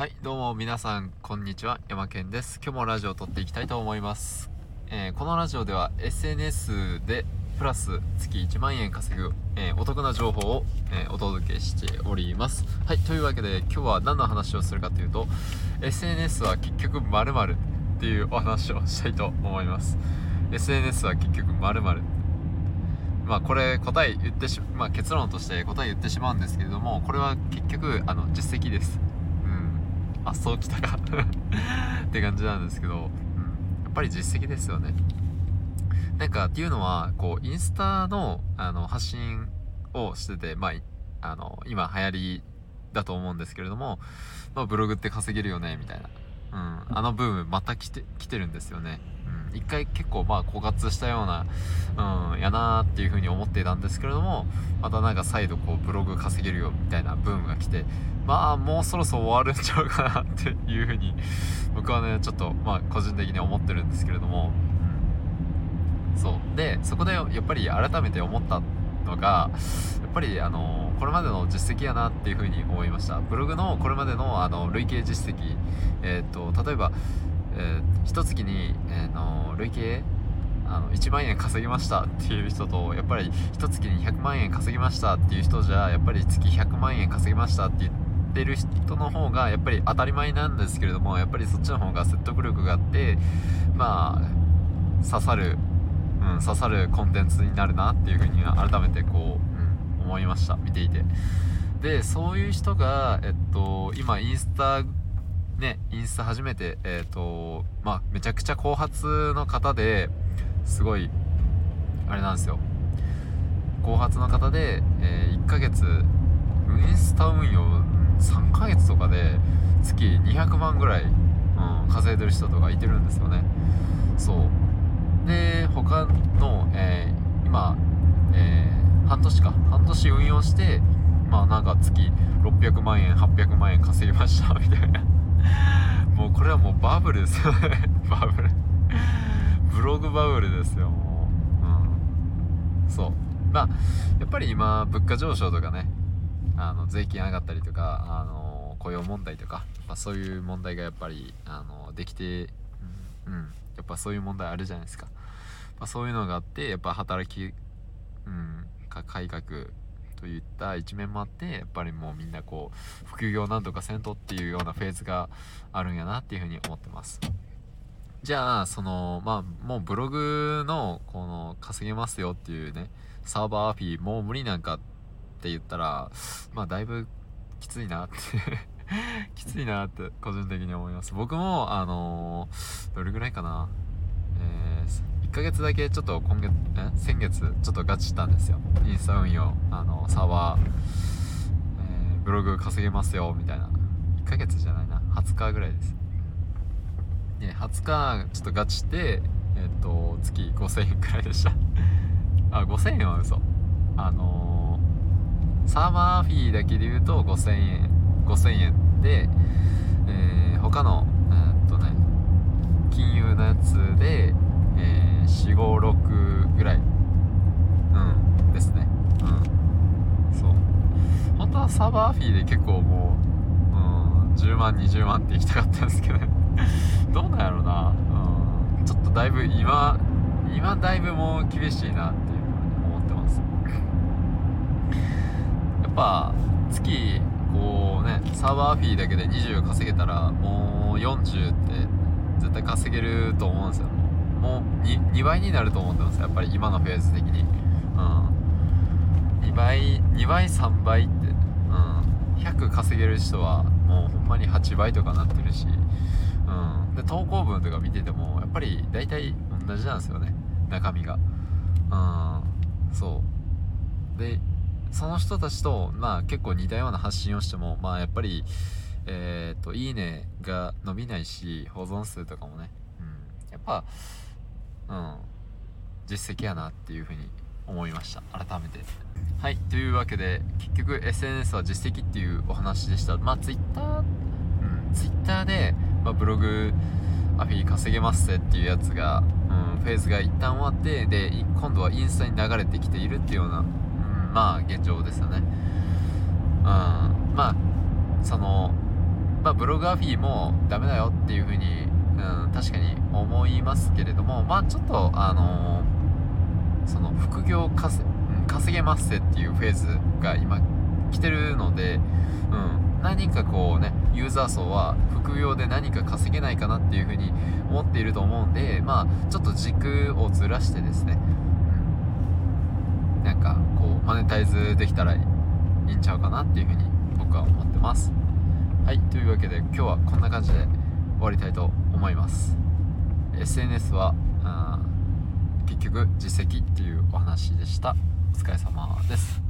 はいどうも皆さんこんにちは。山健です。今日もラジオを撮っていきたいと思います、えー、このラジオでは SNS でプラス月1万円稼ぐ、えー、お得な情報を、えー、お届けしております。はいというわけで今日は何の話をするかというと SNS は結局〇〇っていうお話をしたいと思います。SNS は結局〇〇。まあこれ答え言ってしまあ結論として答え言ってしまうんですけれどもこれは結局あの実績です。あそうきたか。って感じなんですけど、うん、やっぱり実績ですよね。なんかっていうのはこうインスタのあの発信をしててまああの今流行りだと思うんですけれども、まあ、ブログって稼げるよねみたいな、うん、あのブームまた来て来てるんですよね。一回結構まあ枯渇したような、うん、やなーっていう風に思っていたんですけれども、またなんか再度こうブログ稼げるよみたいなブームが来て、まあもうそろそろ終わるんちゃうかなっていう風に、僕はね、ちょっとまあ個人的に思ってるんですけれども、うん、そう。で、そこでやっぱり改めて思ったのが、やっぱりあのこれまでの実績やなっていう風に思いました。ブログのこれまでのあの累計実績、えっ、と、例えば、えー、一月に、えー、の累計あの1万円稼ぎましたっていう人とやっぱり一月に100万円稼ぎましたっていう人じゃやっぱり月100万円稼ぎましたって言ってる人の方がやっぱり当たり前なんですけれどもやっぱりそっちの方が説得力があってまあ刺さる、うん、刺さるコンテンツになるなっていうふうに改めてこう、うん、思いました。見ていて。でそういう人がえっと今インスタね、インスタ初めて、えっ、ー、と、まあ、めちゃくちゃ後発の方ですごい、あれなんですよ。後発の方で、えー、1ヶ月、インスタ運用3ヶ月とかで月200万ぐらい、うん、稼いでる人とかいてるんですよね。そう。で、他の、えー、今、えー、半年か、半年運用して、まあなんか月600万円、800万円稼ぎましたみたいな もうこれはもうバブルですよ。ねバブルブログバブルですよもううん。そう。まあやっぱり今物価上昇とかねあの税金上がったりとかあの雇用問題とか、まあ、そういう問題がやっぱりあのできて、うん、やっぱそういう問題あるじゃないですか、まあ、そういうのがあってやっぱ働き、うん、改革といった一面もあってやっぱりもうみんなこう副業なんとかせんとっていうようなフェーズがあるんやなっていうふうに思ってます。じゃあそのまあもうブログのこの稼げますよっていうねサーバーアフィーもう無理なんかって言ったらまあだいぶきついなって きついなって個人的に思います。僕もあのー、どれぐらいかな1ヶ月だけちょっと今月え？先月ちょっとガチしたんですよ。インスタ運用。あのサーバー、えー、ブログ稼げますよみたいな。1ヶ月じゃないな。20日ぐらいです。で20日ちょっとガチしてえっ、ー、と月5000円くらいでした。あ5000円は嘘。あのー、サーバーフィーだけで言うと5000円5000円で、えー、他のえー、っとね金融のやつでえー、456ぐらいうんですねうんそう本当はーフィーで結構もう、うん、10万20万って行きたかったんですけど どうなんやろうな、うん、ちょっとだいぶ今今だいぶもう厳しいなっていうふうに思ってます。やっぱ月こうねサーバーフィーだけで20稼げたらもう40って絶対稼げると思うんですよ。もう 2, 2倍になると思ってます。やっぱり今のフェーズ的に。うん。2倍2倍3倍って。うん。100稼げる人はもうほんまに8倍とかなってるしうん。で投稿文とか見ててもやっぱり大体同じなんですよね。中身が。うん。そう。でその人たちとまあ結構似たような発信をしてもまあやっぱりえっ、ー、といいねが伸びないし保存数とかもね。うん。やっぱうん。実績やなっていうふうに思いました。改めて。はい。というわけで結局 SNS は実績っていうお話でした。まあ Twitter うん。Twitter で、まあ、ブログアフィリ稼げますっていうやつが、うん、フェーズが一旦終わってで今度はインスタに流れてきているっていうような、うん、まあ現状ですよね。うん。まあそのまあ、ブログアフィーもダメだよっていうふうに、うん、確かに思いますけれどもまあちょっとあのー、その副業稼稼げますっていうフェーズが今来てるので、うん、何かこうねユーザー層は副業で何か稼げないかなっていうふうに思っていると思うんでまあちょっと軸をずらしてですね、うん、なんかこうマネタイズできたらいいんちゃうかなっていうふうに僕は思ってます。はいというわけで今日はこんな感じで終わりたいと思います。SNS は結局実績っていうお話でした。お疲れ様です。